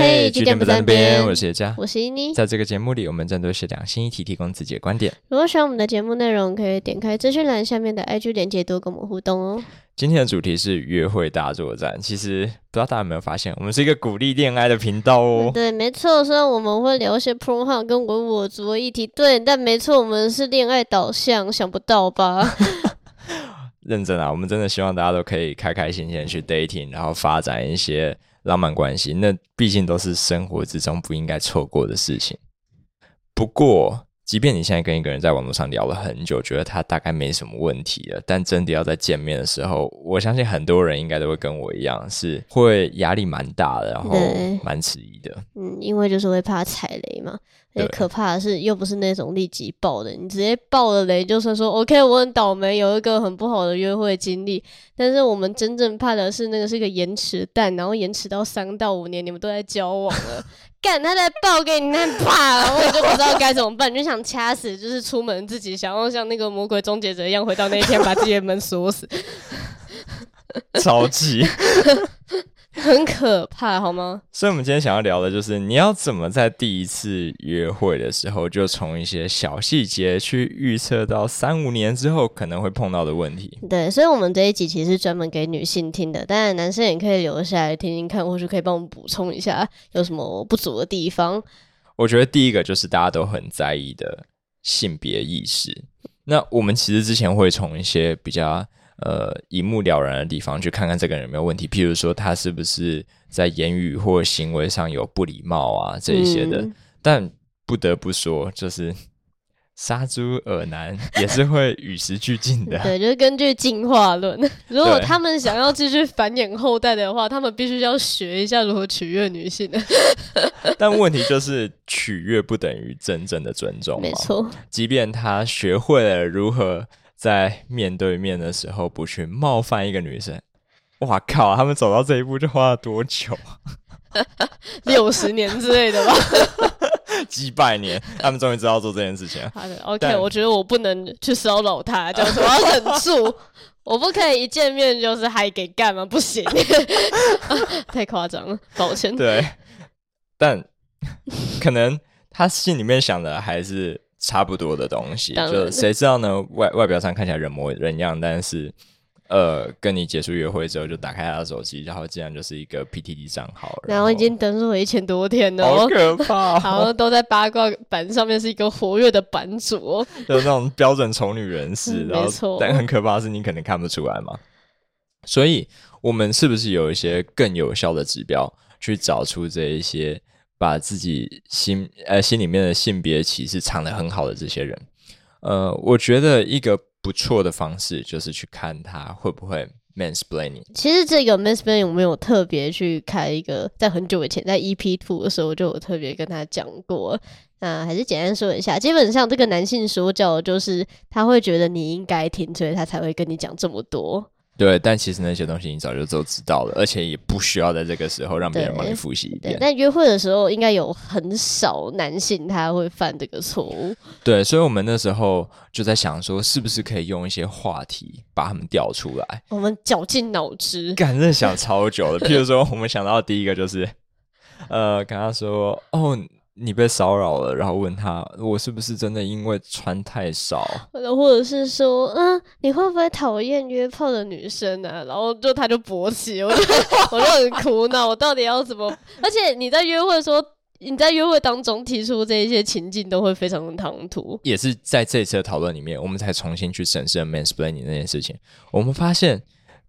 嘿，据点不在边，我是叶佳，我是伊妮。在这个节目里，我们针对是两性议题提供自己的观点。如果喜欢我们的节目内容，可以点开资讯栏下面的 IG 链接，多跟我们互动哦。今天的主题是约会大作战。其实不知道大家有没有发现，我们是一个鼓励恋爱的频道哦。对，没错。虽然我们会聊一些 pro 号跟我我族的议题，对，但没错，我们是恋爱导向，想不到吧？认真啊，我们真的希望大家都可以开开心心去 dating，然后发展一些。浪漫关系，那毕竟都是生活之中不应该错过的事情。不过，即便你现在跟一个人在网络上聊了很久，觉得他大概没什么问题了，但真的要在见面的时候，我相信很多人应该都会跟我一样，是会压力蛮大的，然后蛮迟疑的。嗯，因为就是会怕踩雷嘛。最可怕的是，又不是那种立即爆的，你直接爆了雷，就算说 OK，我很倒霉，有一个很不好的约会经历。但是我们真正怕的是，那个是一个延迟弹，然后延迟到三到五年，你们都在交往了，干他在爆给你，那怕了，我就不知道该怎么办，就想掐死，就是出门自己想要像那个魔鬼终结者一样，回到那一天把自己的门锁死，着急。很可怕，好吗？所以，我们今天想要聊的就是，你要怎么在第一次约会的时候，就从一些小细节去预测到三五年之后可能会碰到的问题。对，所以，我们这一集其实专门给女性听的，当然男生也可以留下来听听看，或是可以帮我们补充一下有什么不足的地方。我觉得第一个就是大家都很在意的性别意识。那我们其实之前会从一些比较。呃，一目了然的地方，去看看这个人有没有问题。譬如说，他是不是在言语或行为上有不礼貌啊，这一些的。但不得不说，就是杀猪耳男也是会与时俱进的。对，就是根据进化论，如果他们想要继续繁衍后代的话，他们必须要学一下如何取悦女性。但问题就是，取悦不等于真正的尊重。没错，即便他学会了如何。在面对面的时候，不去冒犯一个女生。哇靠！他们走到这一步就花了多久？六十年之类的吧？几百年，他们终于知道做这件事情。好的，OK，我觉得我不能去骚扰他，这样子我要忍住，我不可以一见面就是还给干吗？不行，太夸张了，抱歉。对，但可能他心里面想的还是。差不多的东西，就谁知道呢？外外表上看起来人模人样，但是呃，跟你结束约会之后，就打开他的手机，然后竟然就是一个 PTT 账号，然后已经登录了一千多天了，好可怕！然后都在八卦版上面是一个活跃的版主，就那种标准丑女人士，没错。但很可怕的是，你可能看不出来嘛。所以，我们是不是有一些更有效的指标，去找出这一些？把自己心呃心里面的性别歧视藏得很好的这些人，呃，我觉得一个不错的方式就是去看他会不会 mansplaining。其实这个 mansplaining 我没有特别去开一个，在很久以前在 EP two 的时候就有特别跟他讲过。那还是简单说一下，基本上这个男性说教就是他会觉得你应该听，所以他才会跟你讲这么多。对，但其实那些东西你早就都知道了，而且也不需要在这个时候让别人帮你复习一遍。但约会的时候，应该有很少男性他会犯这个错误。对，所以我们那时候就在想说，是不是可以用一些话题把他们调出来？我们绞尽脑汁，感真的想超久了。譬如说，我们想到的第一个就是，呃，跟他说，哦。你被骚扰了，然后问他我是不是真的因为穿太少，或者是说，嗯，你会不会讨厌约炮的女生呢？然后就他就勃起，我就 我就很苦恼，我到底要怎么？而且你在约会的时候，你在约会当中提出这一些情境，都会非常的唐突。也是在这次的讨论里面，我们才重新去审视 mansplaining 那件事情。我们发现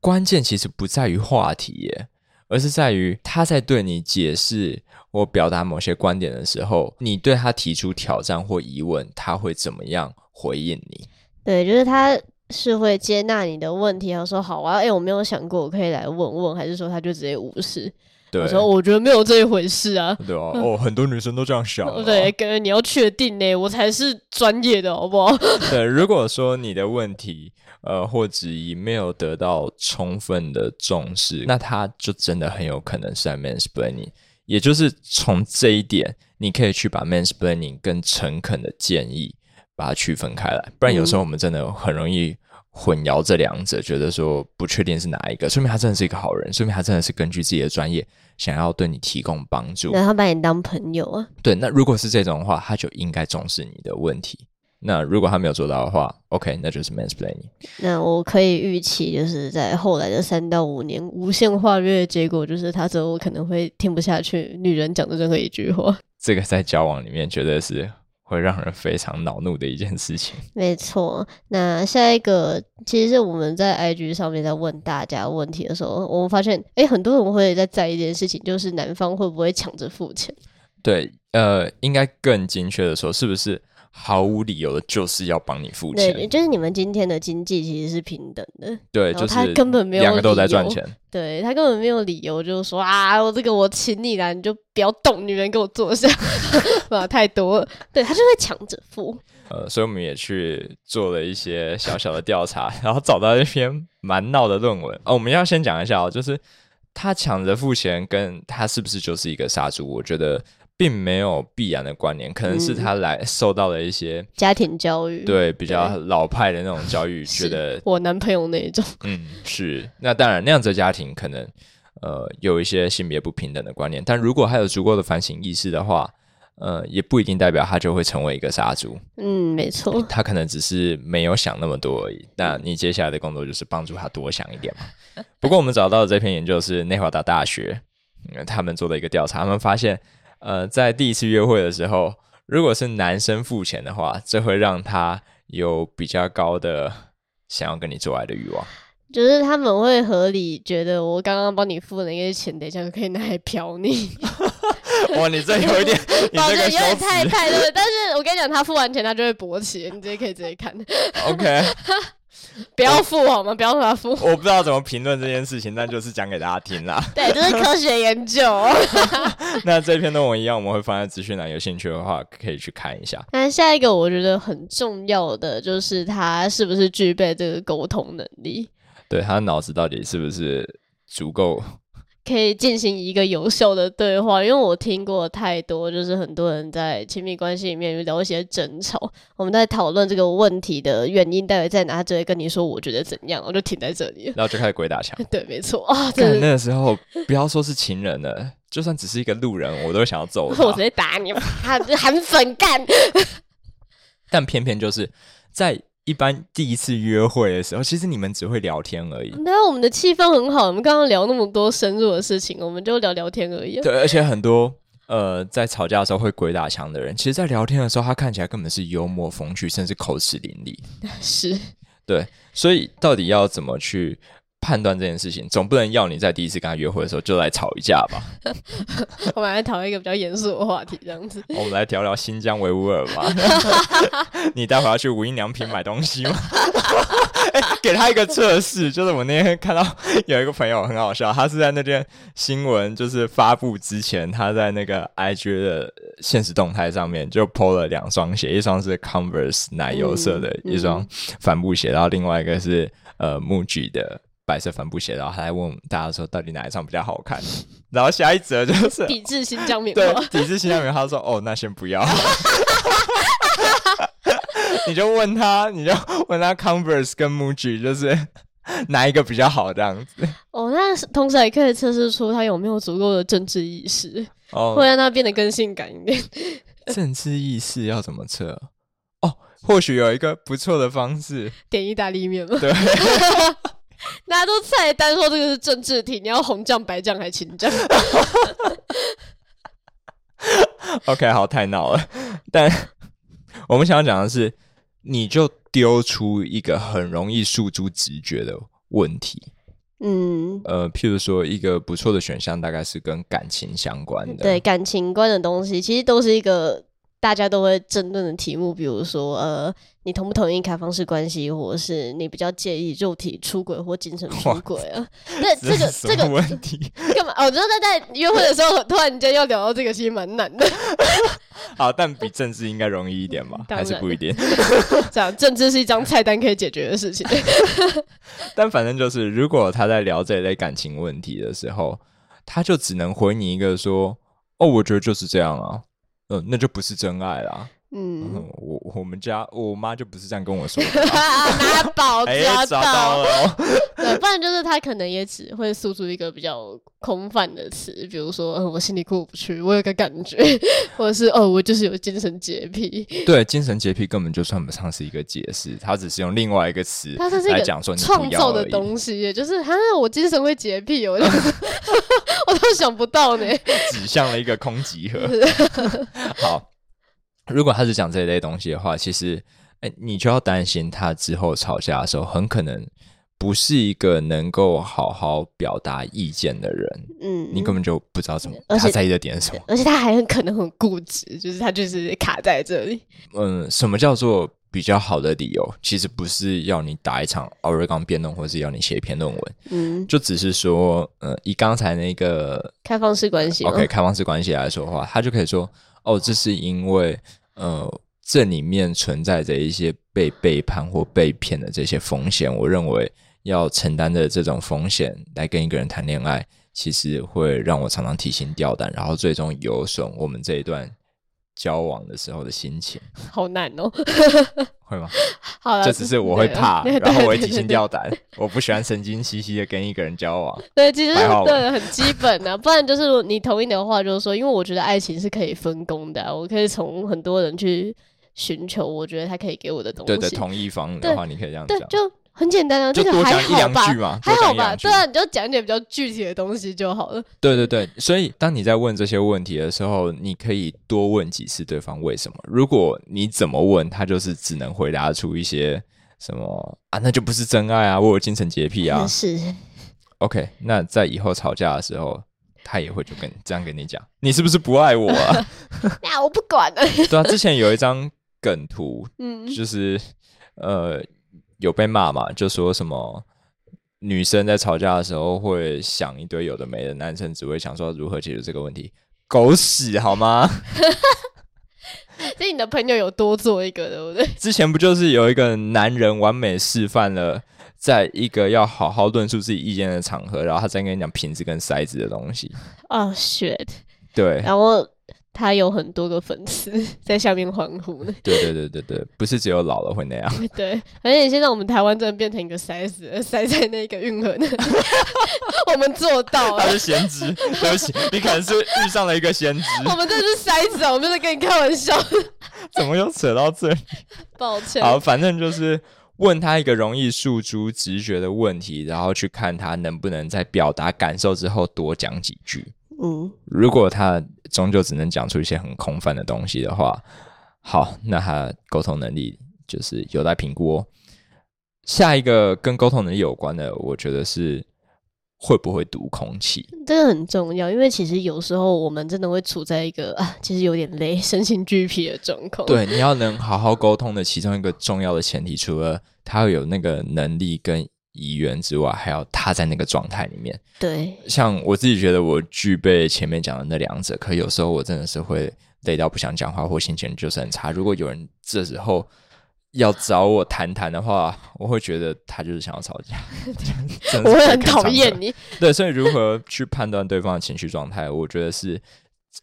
关键其实不在于话题耶，而是在于他在对你解释。或表达某些观点的时候，你对他提出挑战或疑问，他会怎么样回应你？对，就是他是会接纳你的问题，他说好啊，哎，我没有想过，我可以来问问，还是说他就直接无视？我说我觉得没有这一回事啊。对啊，哦，很多女生都这样想。对，感觉你要确定呢，我才是专业的，好不好？对，如果说你的问题呃或质疑没有得到充分的重视，那他就真的很有可能是在 mansplaining。也就是从这一点，你可以去把 mansplaining 跟诚恳的建议把它区分开来，不然有时候我们真的很容易混淆这两者，觉得说不确定是哪一个，说明他真的是一个好人，说明他真的是根据自己的专业想要对你提供帮助。然后把你当朋友啊？对，那如果是这种的话，他就应该重视你的问题。那如果他没有做到的话，OK，那就是 mansplaining。那我可以预期，就是在后来的三到五年无限化约的结果，就是他之后可能会听不下去女人讲的任何一句话。这个在交往里面绝对是会让人非常恼怒的一件事情。没错。那下一个，其实是我们在 IG 上面在问大家问题的时候，我们发现，哎，很多人会在在意一件事情，就是男方会不会抢着付钱？对，呃，应该更精确的说，是不是？毫无理由的就是要帮你付钱，对，就是你们今天的经济其实是平等的，对，就是他根本没有两个都在赚钱，对他根本没有理由就是说啊，我这个我请你来，你就不要动，女人给我坐下，哇，太多了，对他就会抢着付，呃，所以我们也去做了一些小小的调查，然后找到一篇蛮闹的论文哦，我们要先讲一下哦，就是他抢着付钱，跟他是不是就是一个杀猪？我觉得。并没有必然的关联，可能是他来受到了一些家庭教育，对比较老派的那种教育，觉得我男朋友那一种，嗯，是那当然那样子的家庭可能呃有一些性别不平等的观念，但如果他有足够的反省意识的话，呃，也不一定代表他就会成为一个杀猪，嗯，没错，他可能只是没有想那么多而已。那你接下来的工作就是帮助他多想一点嘛。不过我们找到的这篇研究是内华达大学，他们做的一个调查，他们发现。呃，在第一次约会的时候，如果是男生付钱的话，这会让他有比较高的想要跟你做爱的欲望。就是他们会合理觉得，我刚刚帮你付的那些钱，等一下就可以拿来嫖你。哇，你这有一点，你这个有点太太对。但是我跟你讲，他付完钱，他就会勃起，你直接可以直接看。OK。不要付好吗？不要说他付。我不知道怎么评论这件事情，但就是讲给大家听啦。对，这是科学研究。那这篇论文一样，我们会放在资讯栏，有兴趣的话可以去看一下。那下一个我觉得很重要的就是他是不是具备这个沟通能力？对他脑子到底是不是足够？可以进行一个有效的对话，因为我听过太多，就是很多人在亲密关系里面遇到一些争吵，我们在讨论这个问题的原因到底在哪，他只会跟你说我觉得怎样，我就停在这里，然后就开始鬼打墙。对，没错 啊，那个时候不要说是情人了，就算只是一个路人，我都想要揍他，我直接打你，他很粉干。但偏偏就是在。一般第一次约会的时候，其实你们只会聊天而已。那我们的气氛很好，我们刚刚聊那么多深入的事情，我们就聊聊天而已。对，而且很多呃，在吵架的时候会鬼打墙的人，其实，在聊天的时候，他看起来根本是幽默风趣，甚至口齿伶俐。是，对，所以到底要怎么去？判断这件事情，总不能要你在第一次跟他约会的时候就来吵一架吧？我们来讨论一个比较严肃的话题，这样子。我们来聊聊新疆维吾尔吧？你待会要去无印良品买东西吗？给他一个测试，就是我那天看到有一个朋友很好笑，他是在那件新闻就是发布之前，他在那个 IG 的现实动态上面就 PO 了两双鞋，一双是 Converse 奶油色的一双帆布鞋，然后另外一个是呃 MUJI 的。白色帆布鞋，然后还问大家说到底哪一双比较好看？然后下一则就是抵制新疆棉对，抵制新疆棉他说哦，那先不要。你就问他，你就问他 Converse 跟 Muji 就是哪一个比较好这样子。哦，那同时也可以测试出他有没有足够的政治意识，哦，会让他变得更性感一点。政治意识要怎么测？哦，或许有一个不错的方式，点意大利面吗？对。大家都菜单说这个是政治题，你要红酱、白酱还是青酱？OK，好，太闹了。但我们想要讲的是，你就丢出一个很容易诉诸直觉的问题。嗯，呃，譬如说，一个不错的选项大概是跟感情相关的，对感情观的东西，其实都是一个。大家都会争论的题目，比如说，呃，你同不同意开放式关系，或者是你比较介意肉体出轨或精神出轨啊？对，这个这个问题干嘛？我觉得在在约会的时候，突然间要聊到这个，其实蛮难的。好，但比政治应该容易一点吧？还是不一定？这样，政治是一张菜单可以解决的事情。但反正就是，如果他在聊这一类感情问题的时候，他就只能回你一个说：“哦，我觉得就是这样啊。”嗯，那就不是真爱啦。嗯，我我们家我妈就不是这样跟我说的。拿宝 哎，抓找到了哦，对，不然就是她可能也只会诉出一个比较空泛的词，比如说，嗯，我心里过不去，我有个感觉，或者是哦，我就是有精神洁癖。对，精神洁癖根本就算不上是一个解释，他只是用另外一个词它这是来讲说你创造的东西耶，就是哈，我精神会洁癖，我就我都想不到呢。指向了一个空集合。好，如果他是讲这一类东西的话，其实，哎，你就要担心他之后吵架的时候，很可能不是一个能够好好表达意见的人，嗯，你根本就不知道怎么他在意的点是什么。而且他还很可能很固执，就是他就是卡在这里。嗯，什么叫做比较好的理由？其实不是要你打一场奥瑞冈辩论，或是要你写一篇论文，嗯，就只是说，呃，以刚才那个开放式关系吗 OK 开放式关系来说的话，他就可以说，哦，这是因为呃这里面存在着一些被背叛或被骗的这些风险，我认为要承担的这种风险来跟一个人谈恋爱，其实会让我常常提心吊胆，然后最终有损我们这一段交往的时候的心情，好难哦。会吗？好了，这只是我会对怕，对然后我会提心吊胆，我不喜欢神经兮兮的跟一个人交往。对，其实对很基本的、不然就是你同意的话，就是说，因为我觉得爱情是可以分工的啊、我可以从很多人去寻求，我觉得他可以给我的东西。对对，同一方的对话，你可以这样讲，，对就很简单啊，就这个还多讲一两吧句嘛，还好吧？多讲一两句对啊，你就讲一点比较具体的东西就好了。对对对，所以当你在问这些问题的时候，你可以多问几次对方为什么。如果你怎么问，他就是只能回答出一些什么啊，那就不是真爱啊，我有精神洁癖啊。是，OK，那在以后吵架的时候，他也会就跟这样跟你讲，你是不是不爱我啊？那我不管了。对啊，之前有一张梗图，嗯，就是呃有被骂嘛，就说什么女生在吵架的时候会想一堆有的没的，男生只会想说如何解决这个问题。狗屎好吗？所以你的朋友有多做一个，对不对？之前不就是有一个男人完美示范了，在一个要好好论述自己意见的场合，然后他再跟你讲瓶子跟塞子的东西。哦、shit！对，然后他有很多个粉丝 在下面欢呼 呢。对对对对对，不是只有老了会那样。对，而且现在我们台湾真的变成一个塞子了，塞在那个运河那里，我们做到了他是。先知，对不起，你可能是遇上了一个先知，我们这是塞子啊，我们在跟你开玩笑。怎么又扯到这里？抱歉。好，反正就是问他一个容易诉诸直觉的问题，然后去看他能不能在表达感受之后多讲几句。嗯，如果他终究只能讲出一些很空泛的东西的话，好，那他沟通能力就是有待评估哦。下一个跟沟通能力有关的，我觉得是会不会读空气。这个很重要，因为其实有时候我们真的会处在一个啊，其实有点累、身心俱疲的状况。对，你要能好好沟通的其中一个重要的前提，除了他要有那个能力跟意愿之外，还要他在那个状态里面。对，像我自己觉得我具备前面讲的那两者，可有时候我真的是会累到不想讲话，或心情就是很差。如果有人这时候要找我谈谈的话，我会觉得他就是想要吵架，我会很讨厌。你。对，所以如何去判断对方的情绪状态，我觉得是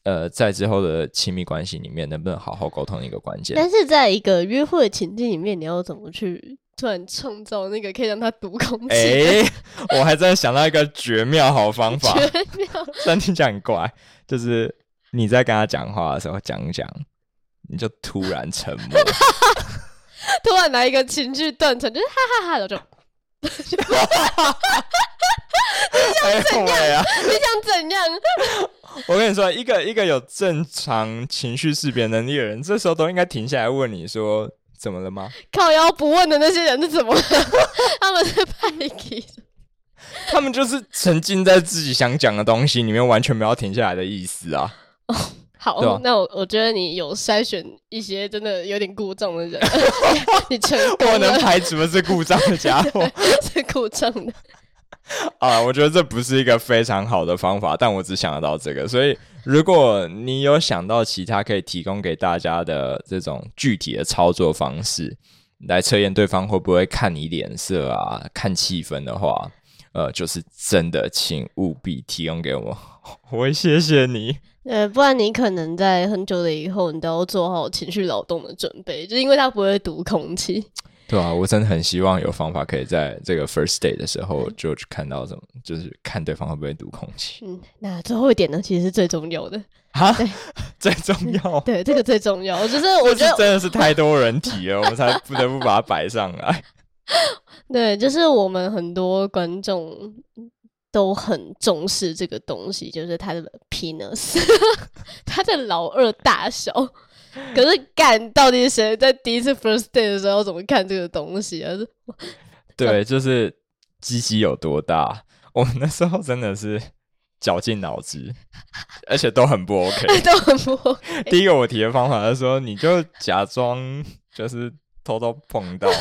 呃在之后的亲密关系里面能不能好好沟通一个关键。但是在一个约会的情境里面，你要怎么去突然创造那个可以让他读空气？哎、我还真的想到一个绝妙好方法，绝妙！虽然听起来很怪，就是你在跟他讲话的时候讲一讲，你就突然沉默，突然来一个情绪断层，就是哈哈哈，然后就哎会啊！你想怎样？我跟你说，一个一个有正常情绪识别能力的人，这时候都应该停下来问你说怎么了吗？靠腰不问的那些人是怎么了？他们是派给他们就是沉浸在自己想讲的东西里面，完全没有停下来的意思啊！好，对啊那我我觉得你有筛选一些真的有点故障的人，你成功我能，排除的是故障的家伙 是故障的。啊！我觉得这不是一个非常好的方法，但我只想得到这个。所以，如果你有想到其他可以提供给大家的这种具体的操作方式，来测验对方会不会看你脸色啊、看气氛的话，呃，就是真的，请务必提供给我，我会谢谢你。呃，不然你可能在很久的以后，你都要做好情绪劳动的准备，就是因为他不会读空气。对啊，我真的很希望有方法可以在这个 first day 的时候就去看到什么，就是看对方会不会读空气。嗯，那最后一点呢，其实是最重要的。啊，最重要。对，这个最重要。就是我觉得真的是太多人提了，我们才不得不把它摆上来。对，就是我们很多观众都很重视这个东西，就是他的 penis，他的老二大小。可是，干到底谁在第一次 first day 的时候怎么看这个东西啊？对，就是鸡鸡有多大？我们那时候真的是绞尽脑汁，而且都很不 OK，都很不 OK。第一个我提的方法是说，你就假装就是偷偷碰到，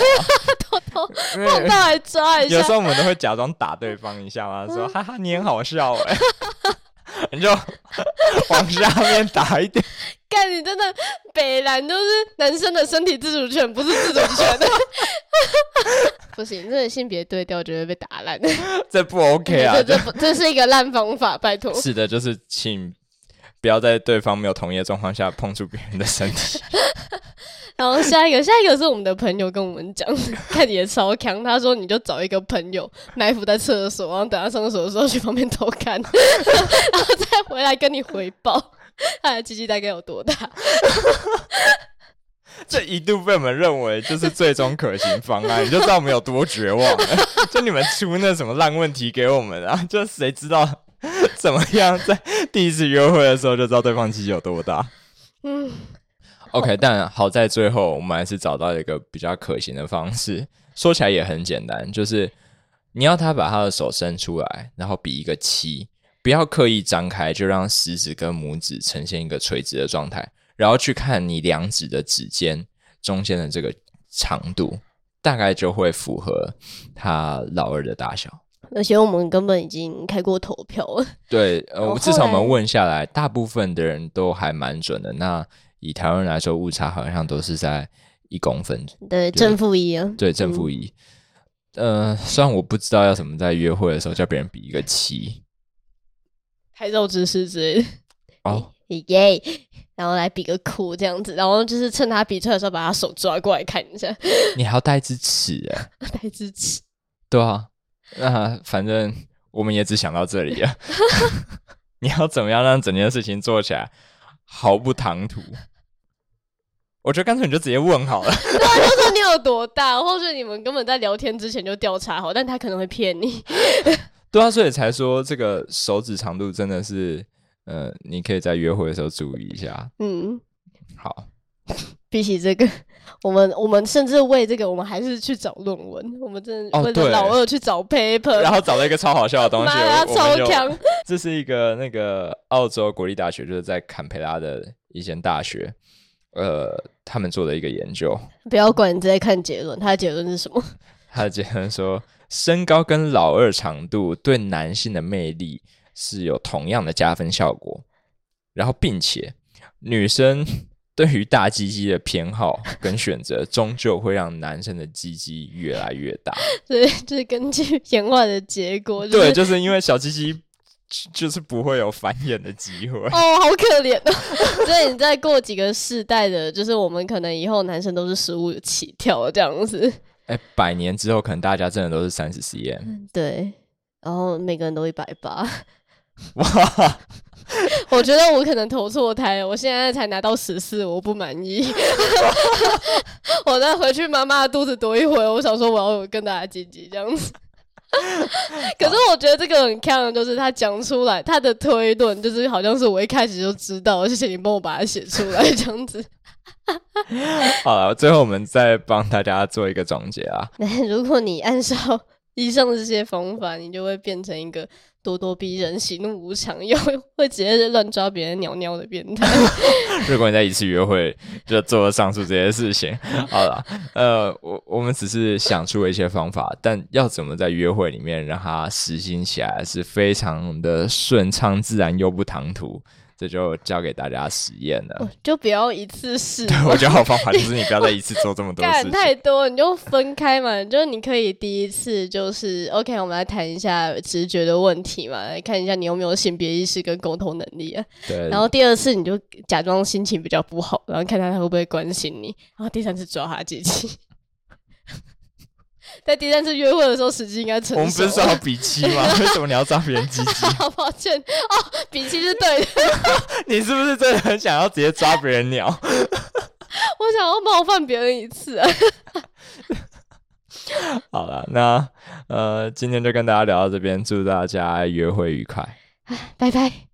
偷偷碰到还抓一下。有时候我们都会假装打对方一下嘛，说哈哈，你很好笑哎。你就往下面打一点，干你真的北蓝都是男生的身体自主权，不是自主权的，不行，这个性别对调就会被打烂，这不 OK 啊，这这这是一个烂方法，拜托。是的，就是请不要在对方没有同意的状况下碰触别人的身体。然后下一个，下一个是我们的朋友跟我们讲，看你也超强。他说你就找一个朋友埋伏在厕所，然后等他上厕所的时候去旁边偷看，然后再回来跟你回报 他的鸡鸡大概有多大。这一度被我们认为就是最终可行方案，你就知道我们有多绝望了。就你们出那什么烂问题给我们啊？就谁知道怎么样在第一次约会的时候就知道对方鸡鸡有多大？嗯。OK，但好在最后我们还是找到一个比较可行的方式。说起来也很简单，就是你要他把他的手伸出来，然后比一个七，不要刻意张开，就让食指跟拇指呈现一个垂直的状态，然后去看你两指的指尖中间的这个长度，大概就会符合他老二的大小。而且我们根本已经开过投票了。对，呃，至少我们问下来，大部分的人都还蛮准的。那以台湾来说，误差好像都是在一公分，对正负一啊，对正负一。呃，虽然我不知道要怎么在约会的时候叫别人比一个七，拍照姿势之类的哦，耶，然后来比个酷这样子，然后就是趁他比出来的时候，把他手抓过来看一下。你还要带支尺哎，带支尺，对啊，那反正我们也只想到这里啊。你要怎么样让整件事情做起来毫不唐突？我觉得干脆你就直接问好了。对啊，就说你有多大，或者你们根本在聊天之前就调查好，但他可能会骗你。对啊，所以才说这个手指长度真的是，呃，你可以在约会的时候注意一下。嗯，好。比起这个，我们我们甚至为这个，我们还是去找论文。我们真的为了老二去找 paper，然后找了一个超好笑的东西，超强。这是一个那个澳洲国立大学，就是在坎培拉的一间大学。呃，他们做的一个研究，不要管，你直接看结论。他的结论是什么？他的结论说，身高跟老二长度对男性的魅力是有同样的加分效果。然后，并且女生 对于大鸡鸡的偏好跟选择，终究会让男生的鸡鸡越来越大。对，就是根据演化的结果。对，就是因为小鸡鸡。就是不会有繁衍的机会 哦，好可怜哦。所以你再过几个世代的，就是我们可能以后男生都是十五起跳这样子。哎，百年之后可能大家真的都是三十 cm。对，然后每个人都一百八。哇！我觉得我可能投错胎了，我现在才拿到十四，我不满意。我再回去妈妈的肚子躲一会儿，我想说我要跟大家积极这样子。可是我觉得这个很看，就是他讲出来他的推论，就是好像是我一开始就知道，谢谢你帮我把它写出来这样子。好了，最后我们再帮大家做一个总结啊。如果你按照以上这些方法，你就会变成一个。咄咄逼人、喜怒无常，又 会直接乱抓别人尿尿的变态。如果你在一次约会就做了上述这些事情，好了，呃，我我们只是想出了一些方法，但要怎么在约会里面让它实行起来是非常的顺畅、自然又不唐突，这就交给大家实验了。就不要一次试。我觉得好方法就是你不要再一次做这么多事情，太多你就分开嘛。就是你可以第一次就是 OK，我们来谈一下直觉的问题嘛，来看一下你有没有性别意识跟沟通能力啊。对。然后第二次你就假装心情比较不好，然后看他他会不会关心你。然后第三次抓他机器。在第三次约会的时候，时机应该成熟。我们不是说好比七吗？为什么你要抓别人鸡鸡？好抱歉哦，比七是对的。你是不是真的很想要直接抓别人鸟？我想要冒犯别人一次。好了，那呃，今天就跟大家聊到这边，祝大家约会愉快，拜拜。